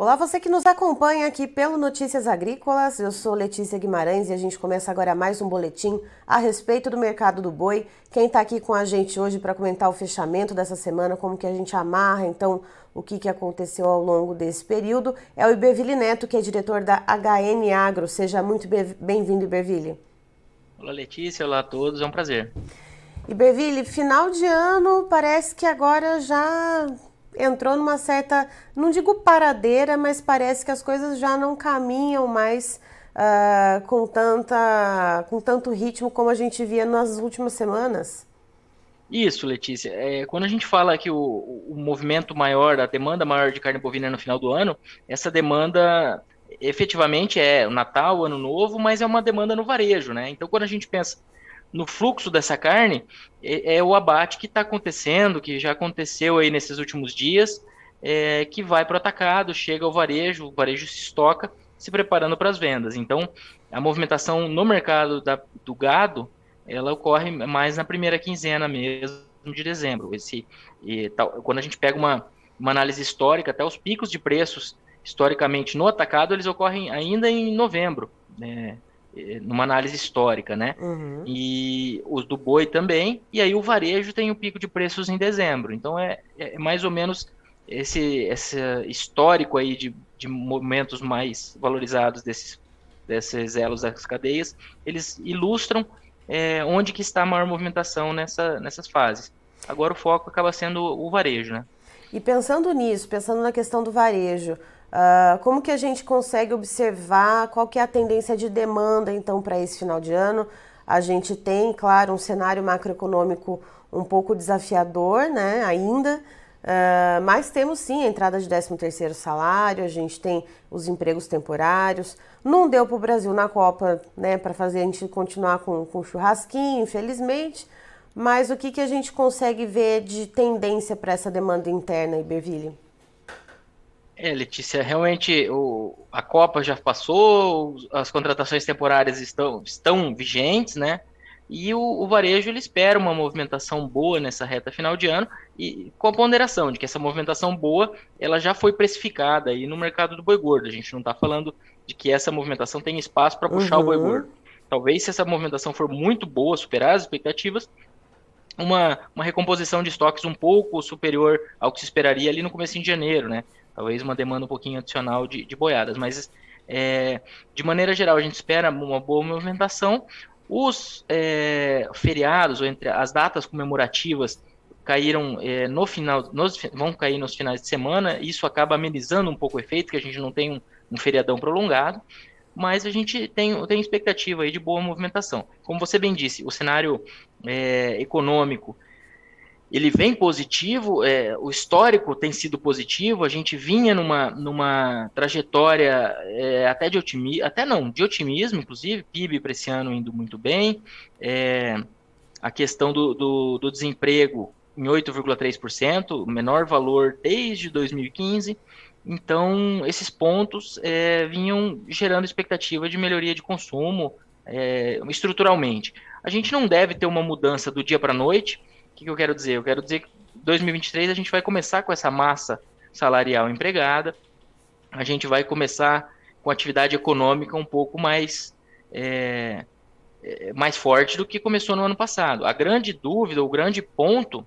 Olá, você que nos acompanha aqui pelo Notícias Agrícolas. Eu sou Letícia Guimarães e a gente começa agora mais um boletim a respeito do mercado do boi. Quem está aqui com a gente hoje para comentar o fechamento dessa semana, como que a gente amarra então o que, que aconteceu ao longo desse período, é o Iberville Neto, que é diretor da HN Agro. Seja muito bem-vindo, Iberville. Olá, Letícia. Olá a todos. É um prazer. Iberville, final de ano parece que agora já entrou numa certa, não digo paradeira, mas parece que as coisas já não caminham mais uh, com, tanta, com tanto ritmo como a gente via nas últimas semanas. Isso, Letícia. É, quando a gente fala que o, o movimento maior, a demanda maior de carne bovina no final do ano, essa demanda efetivamente é o Natal, o Ano Novo, mas é uma demanda no varejo, né? Então, quando a gente pensa no fluxo dessa carne é, é o abate que está acontecendo, que já aconteceu aí nesses últimos dias, é, que vai para o atacado, chega ao varejo, o varejo se estoca, se preparando para as vendas. Então, a movimentação no mercado da, do gado, ela ocorre mais na primeira quinzena mesmo de dezembro. Esse, tal, quando a gente pega uma, uma análise histórica, até os picos de preços historicamente no atacado, eles ocorrem ainda em novembro. Né? Eh, numa análise histórica, né? Uhum. E os do boi também, e aí o varejo tem o um pico de preços em dezembro. Então é, é mais ou menos esse, esse histórico aí de, de momentos mais valorizados desses, desses elos das cadeias, eles ilustram é, onde que está a maior movimentação nessa, nessas fases. Agora o foco acaba sendo o varejo, né? E pensando nisso, pensando na questão do varejo, Uh, como que a gente consegue observar qual que é a tendência de demanda então para esse final de ano? A gente tem, claro, um cenário macroeconômico um pouco desafiador, né, ainda, uh, mas temos sim a entrada de 13º salário, a gente tem os empregos temporários. Não deu para o Brasil na Copa, né, para fazer a gente continuar com, com churrasquinho, infelizmente, mas o que, que a gente consegue ver de tendência para essa demanda interna, Iberville? É, Letícia, realmente o, a Copa já passou, as contratações temporárias estão, estão vigentes, né? E o, o, varejo ele espera uma movimentação boa nessa reta final de ano e com a ponderação de que essa movimentação boa ela já foi precificada aí no mercado do boi gordo. A gente não está falando de que essa movimentação tem espaço para puxar uhum. o boi uhum. gordo. Talvez se essa movimentação for muito boa, superar as expectativas, uma, uma recomposição de estoques um pouco superior ao que se esperaria ali no começo de janeiro, né? Talvez uma demanda um pouquinho adicional de, de boiadas, mas é, de maneira geral a gente espera uma boa movimentação. Os é, feriados ou entre as datas comemorativas caíram é, no final, nos, vão cair nos finais de semana, isso acaba amenizando um pouco o efeito, que a gente não tem um, um feriadão prolongado, mas a gente tem, tem expectativa aí de boa movimentação. Como você bem disse, o cenário é, econômico ele vem positivo, é, o histórico tem sido positivo, a gente vinha numa, numa trajetória é, até de otimismo, até não, de otimismo, inclusive, PIB para esse ano indo muito bem, é, a questão do, do, do desemprego em 8,3%, menor valor desde 2015, então esses pontos é, vinham gerando expectativa de melhoria de consumo é, estruturalmente. A gente não deve ter uma mudança do dia para a noite, que, que eu quero dizer? Eu quero dizer que 2023 a gente vai começar com essa massa salarial empregada, a gente vai começar com atividade econômica um pouco mais, é, é, mais forte do que começou no ano passado. A grande dúvida, o grande ponto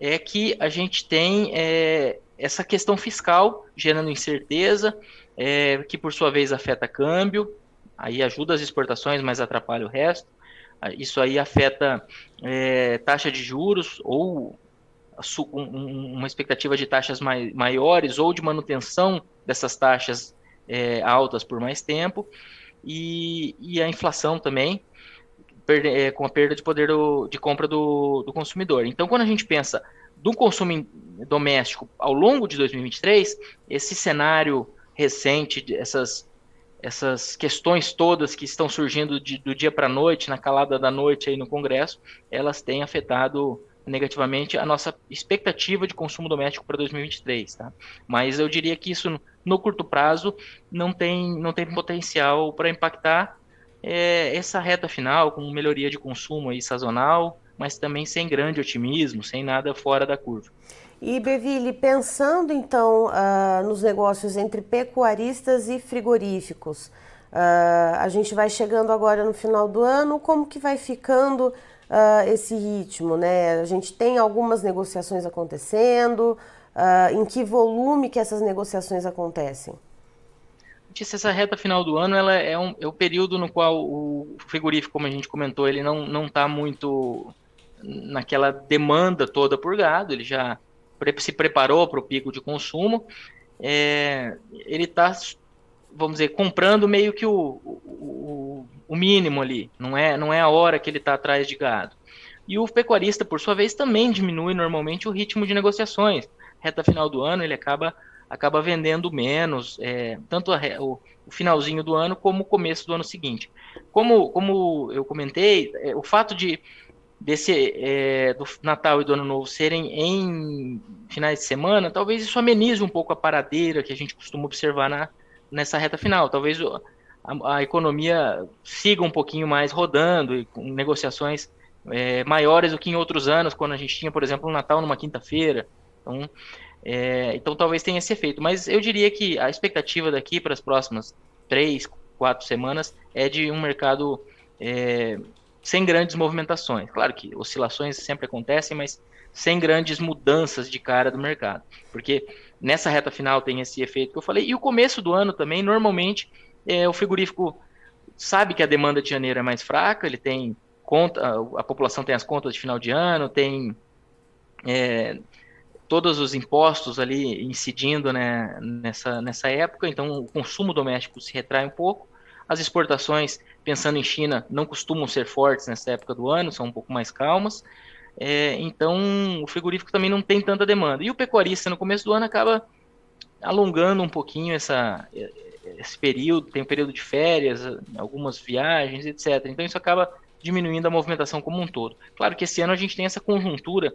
é que a gente tem é, essa questão fiscal gerando incerteza, é, que por sua vez afeta câmbio, aí ajuda as exportações, mas atrapalha o resto. Isso aí afeta é, taxa de juros ou uma expectativa de taxas mai, maiores ou de manutenção dessas taxas é, altas por mais tempo e, e a inflação também é, com a perda de poder do, de compra do, do consumidor. Então, quando a gente pensa do consumo doméstico ao longo de 2023, esse cenário recente, essas essas questões todas que estão surgindo de, do dia para a noite, na calada da noite aí no Congresso, elas têm afetado negativamente a nossa expectativa de consumo doméstico para 2023, tá? Mas eu diria que isso no curto prazo não tem, não tem potencial para impactar é, essa reta final com melhoria de consumo aí sazonal, mas também sem grande otimismo, sem nada fora da curva. E Beville, pensando então uh, nos negócios entre pecuaristas e frigoríficos, uh, a gente vai chegando agora no final do ano, como que vai ficando uh, esse ritmo, né? A gente tem algumas negociações acontecendo, em que volume que essas negociações acontecem? essa reta final do ano ela é, um, é o período no qual o frigorífico, como a gente comentou, ele não não está muito naquela demanda toda por gado, ele já se preparou para o pico de consumo, é, ele está, vamos dizer, comprando meio que o, o, o, mínimo ali, não é, não é a hora que ele está atrás de gado. E o pecuarista, por sua vez, também diminui normalmente o ritmo de negociações. Reta final do ano, ele acaba, acaba vendendo menos, é, tanto a, o, o, finalzinho do ano como o começo do ano seguinte. Como, como eu comentei, é, o fato de desse é, do Natal e do Ano Novo serem em finais de semana, talvez isso amenize um pouco a paradeira que a gente costuma observar na, nessa reta final. Talvez a, a economia siga um pouquinho mais rodando e com negociações é, maiores do que em outros anos, quando a gente tinha, por exemplo, um Natal numa quinta-feira. Então, é, então, talvez tenha esse efeito. Mas eu diria que a expectativa daqui para as próximas três, quatro semanas é de um mercado é, sem grandes movimentações. Claro que oscilações sempre acontecem, mas sem grandes mudanças de cara do mercado. Porque nessa reta final tem esse efeito que eu falei. E o começo do ano também, normalmente, é, o frigorífico sabe que a demanda de janeiro é mais fraca, ele tem conta, a, população tem as contas de final de ano, tem é, todos os impostos ali incidindo né, nessa, nessa época, então o consumo doméstico se retrai um pouco. As exportações, pensando em China, não costumam ser fortes nessa época do ano, são um pouco mais calmas. É, então, o frigorífico também não tem tanta demanda. E o pecuarista, no começo do ano, acaba alongando um pouquinho essa, esse período, tem um período de férias, algumas viagens, etc. Então, isso acaba diminuindo a movimentação como um todo. Claro que esse ano a gente tem essa conjuntura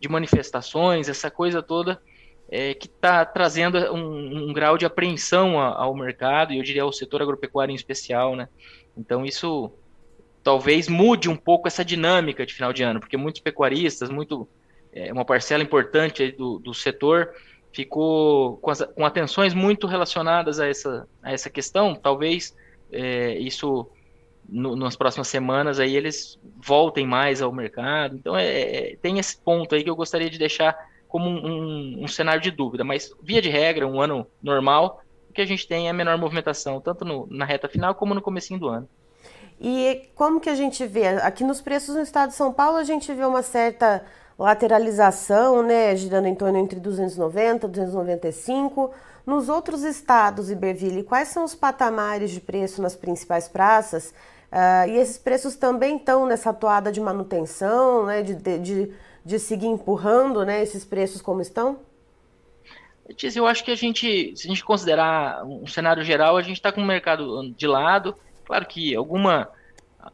de manifestações, essa coisa toda é, que está trazendo um, um, grau de apreensão ao mercado e eu diria ao setor agropecuário em especial, né? Então isso talvez mude um pouco essa dinâmica de final de ano, porque muitos pecuaristas, muito é, uma parcela importante do, do setor ficou com, as, com, atenções muito relacionadas a essa, a essa questão. Talvez é, isso no, nas próximas semanas aí eles voltem mais ao mercado. Então é, é tem esse ponto aí que eu gostaria de deixar como um, um, um, cenário de dúvida, mas via de regra, um ano normal, o que a gente tem é menor movimentação, tanto no, na reta final como no comecinho do ano. E como que a gente vê? Aqui nos preços no estado de São Paulo, a gente vê uma certa lateralização, né, girando em torno entre 290 e 295. Nos outros estados, Iberville, quais são os patamares de preço nas principais praças? Uh, e esses preços também estão nessa toada de manutenção, né, de, de, de seguir empurrando né, esses preços como estão? Eu acho que a gente, se a gente considerar um cenário geral, a gente está com o mercado de lado. Claro que alguma,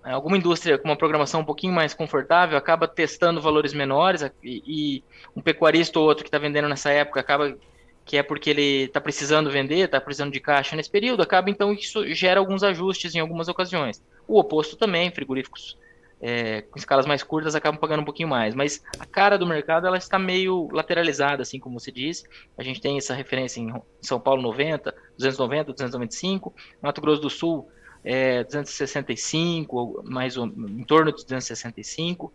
alguma indústria com uma programação um pouquinho mais confortável acaba testando valores menores e, e um pecuarista ou outro que está vendendo nessa época acaba que é porque ele está precisando vender, está precisando de caixa nesse período, acaba então isso gera alguns ajustes em algumas ocasiões. O oposto também, frigoríficos é, com escalas mais curtas acabam pagando um pouquinho mais, mas a cara do mercado ela está meio lateralizada, assim como você disse. A gente tem essa referência em São Paulo 90, 290, 295, Mato Grosso do Sul é, 265, mais ou, em torno de 265,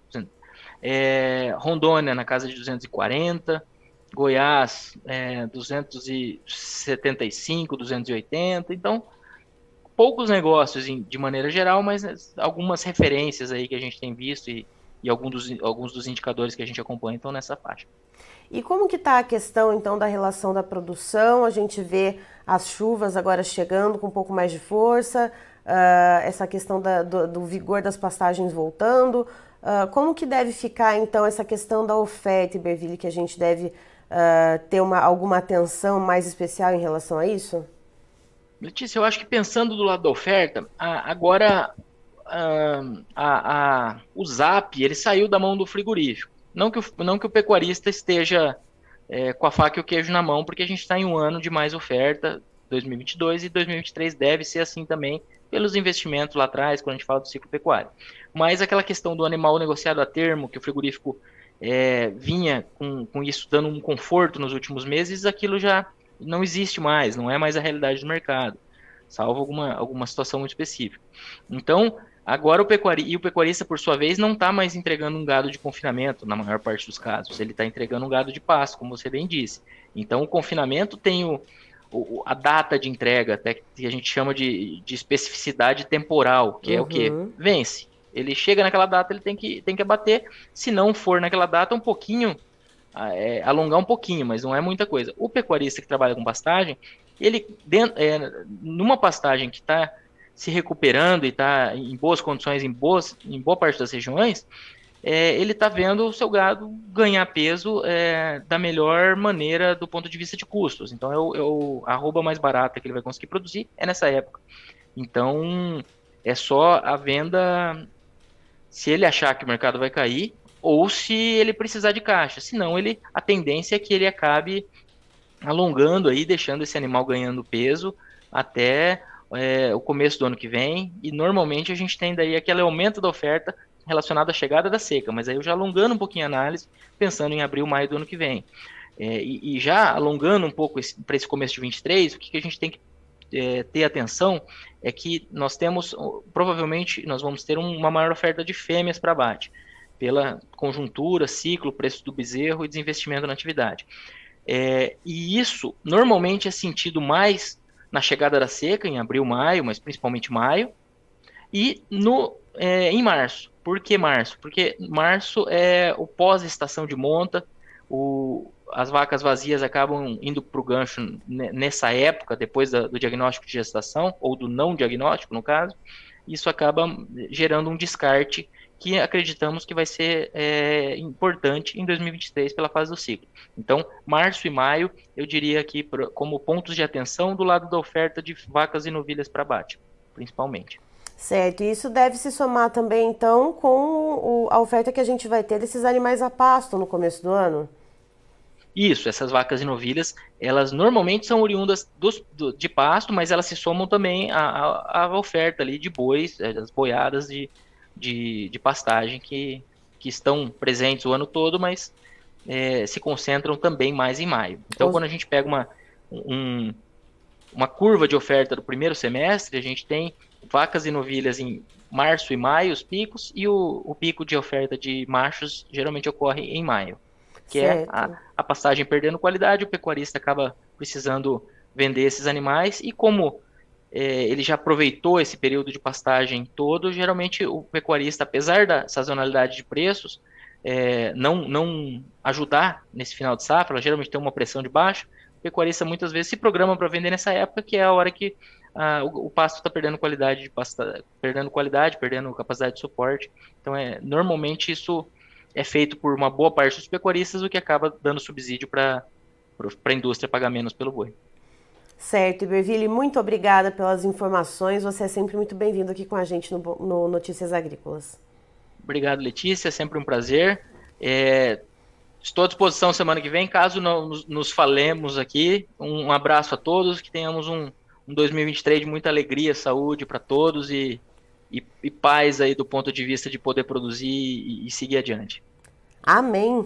é, Rondônia na casa de 240, Goiás é, 275, 280, então poucos negócios de maneira geral, mas algumas referências aí que a gente tem visto e, e alguns, dos, alguns dos indicadores que a gente acompanha estão nessa faixa. E como que está a questão então da relação da produção? A gente vê as chuvas agora chegando com um pouco mais de força, uh, essa questão da, do, do, vigor das pastagens voltando. Uh, como que deve ficar então essa questão da oferta, Iberville, que a gente deve uh, ter uma, alguma atenção mais especial em relação a isso? Letícia, eu acho que pensando do lado da oferta, a, agora a, o Zap ele saiu da mão do frigorífico. Não que o, não que o pecuarista esteja é, com a faca e o queijo na mão, porque a gente está em um ano de mais oferta, 2022 e 2023 deve ser assim também, pelos investimentos lá atrás, quando a gente fala do ciclo pecuário. Mas aquela questão do animal negociado a termo, que o frigorífico é, vinha com, com isso dando um conforto nos últimos meses, aquilo já não existe mais, não é mais a realidade do mercado, salvo alguma, alguma situação muito específica. Então, agora o pecuarista, e o pecuarista, por sua vez, não está mais entregando um gado de confinamento, na maior parte dos casos, ele está entregando um gado de pasto, como você bem disse. Então, o confinamento tem o, o, a data de entrega, até que a gente chama de, de especificidade temporal, que uhum. é o que? Uhum. Vence. Ele chega naquela data, ele tem que, tem que abater. Se não for naquela data, um pouquinho, é, alongar um pouquinho, mas não é muita coisa. O pecuarista que trabalha com pastagem, ele, dentro, é, numa pastagem que está se recuperando e está em boas condições em, boas, em boa parte das regiões, é, ele está vendo o seu gado ganhar peso é, da melhor maneira do ponto de vista de custos. Então, é o, é a arroba mais barata que ele vai conseguir produzir é nessa época. Então, é só a venda se ele achar que o mercado vai cair ou se ele precisar de caixa. Senão, ele, a tendência é que ele acabe alongando aí, deixando esse animal ganhando peso até é, o começo do ano que vem. E normalmente a gente tem daí aquele aumento da oferta relacionado à chegada da seca. Mas aí eu já alongando um pouquinho a análise, pensando em abril, maio do ano que vem. É, e, e, já alongando um pouco para esse começo de 23, o que, que a gente tem que é, ter atenção é que nós temos, provavelmente, nós vamos ter uma maior oferta de fêmeas para abate, pela conjuntura, ciclo, preço do bezerro e desinvestimento na atividade. É, e isso normalmente é sentido mais na chegada da seca, em abril, maio, mas principalmente maio, e no, é, em março. Por que março? Porque março é o pós-estação de monta, o, as vacas vazias acabam indo para o gancho nessa época, depois da, do diagnóstico de gestação, ou do não diagnóstico, no caso, isso acaba gerando um descarte que acreditamos que vai ser é, importante em 2023 pela fase do ciclo. Então, março e maio, eu diria aqui como pontos de atenção do lado da oferta de vacas e novilhas para abate, principalmente. Certo, e isso deve se somar também, então, com o, a oferta que a gente vai ter desses animais a pasto no começo do ano? Isso, essas vacas e novilhas, elas normalmente são oriundas dos, do, de pasto, mas elas se somam também à, à, oferta ali de bois, é, as boiadas de, de, de, pastagem que, que estão presentes o ano todo, mas é, se concentram também mais em maio. Então, quando a gente pega uma, um, uma curva de oferta do primeiro semestre, a gente tem vacas e novilhas em março e maio, os picos, e o, o pico de oferta de machos geralmente ocorre em maio que certo. é a, a pastagem perdendo qualidade, o pecuarista acaba precisando vender esses animais e como é, ele já aproveitou esse período de pastagem todo, geralmente o pecuarista, apesar da sazonalidade de preços, é, não, não ajudar nesse final de safra, geralmente tem uma pressão de baixa, o pecuarista muitas vezes se programa para vender nessa época, que é a hora que ah, o, o, pasto está perdendo qualidade de pasta, perdendo qualidade, perdendo capacidade de suporte. Então, é, normalmente isso é feito por uma boa parte dos pecuaristas, o que acaba dando subsídio para a indústria pagar menos pelo boi. Certo, Iberville, muito obrigada pelas informações. Você é sempre muito bem-vindo aqui com a gente no, no, Notícias Agrícolas. Obrigado, Letícia, é sempre um prazer. É, estou à disposição semana que vem, caso não, nos, nos, falemos aqui. Um, um, abraço a todos, que tenhamos um, um 2023 de muita alegria, saúde para todos e e, e paz aí do ponto de vista de poder produzir e, e seguir adiante. Amém.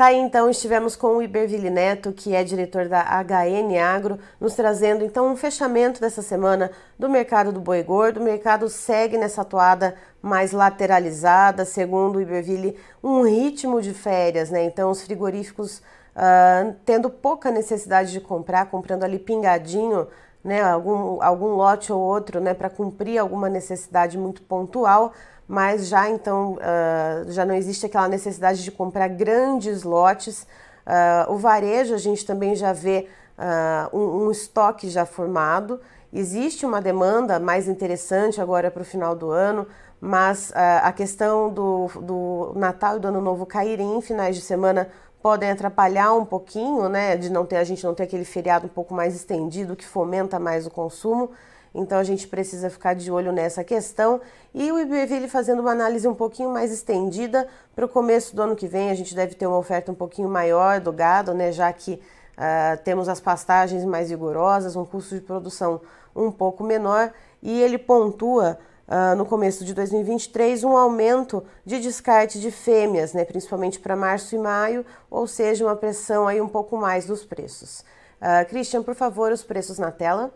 Tá aí, então, estivemos com o Iberville Neto, que é diretor da HN Agro, nos trazendo então um fechamento dessa semana do mercado do boi gordo. O mercado segue nessa toada mais lateralizada, segundo o Iberville, um ritmo de férias, né? Então, os frigoríficos uh, tendo pouca necessidade de comprar, comprando ali pingadinho né, algum, algum lote ou outro, né, para cumprir alguma necessidade muito pontual, mas já então uh, já não existe aquela necessidade de comprar grandes lotes. Uh, o varejo a gente também já vê uh, um, um, estoque já formado. Existe uma demanda mais interessante agora para o final do ano, mas a questão do, do Natal e do Ano Novo caírem em finais de semana podem atrapalhar um pouquinho, né, de não ter a gente não ter aquele feriado um pouco mais estendido que fomenta mais o consumo. Então a gente precisa ficar de olho nessa questão. E o IBV fazendo uma análise um pouquinho mais estendida para o começo do ano que vem. A gente deve ter uma oferta um pouquinho maior do gado, né, já que uh, temos as pastagens mais vigorosas, um custo de produção um pouco menor. E ele pontua uh, no começo de 2023 um aumento de descarte de fêmeas, né, principalmente para março e maio, ou seja, uma pressão aí um pouco mais dos preços. Uh, Christian, por favor, os preços na tela.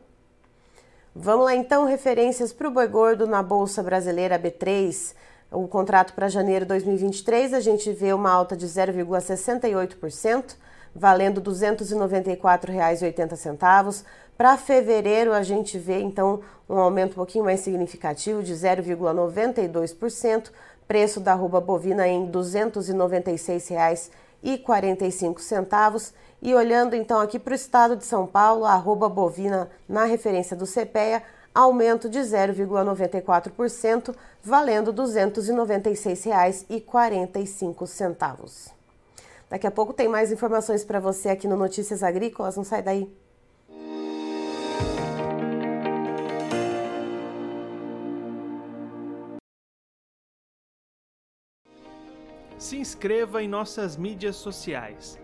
Vamos lá então, referências para o boi gordo na Bolsa Brasileira B3. O contrato para janeiro de 2023, a gente vê uma alta de 0,68%, valendo R$ 294,80. Para fevereiro, a gente vê então um aumento um pouquinho mais significativo de 0,92%, preço da arroba bovina em R$ 296,45. E olhando então aqui para o estado de São Paulo, a arroba bovina na referência do CPEA, aumento de 0,94%, valendo R$ 296,45. Daqui a pouco tem mais informações para você aqui no Notícias Agrícolas, não sai daí. Se inscreva em nossas mídias sociais.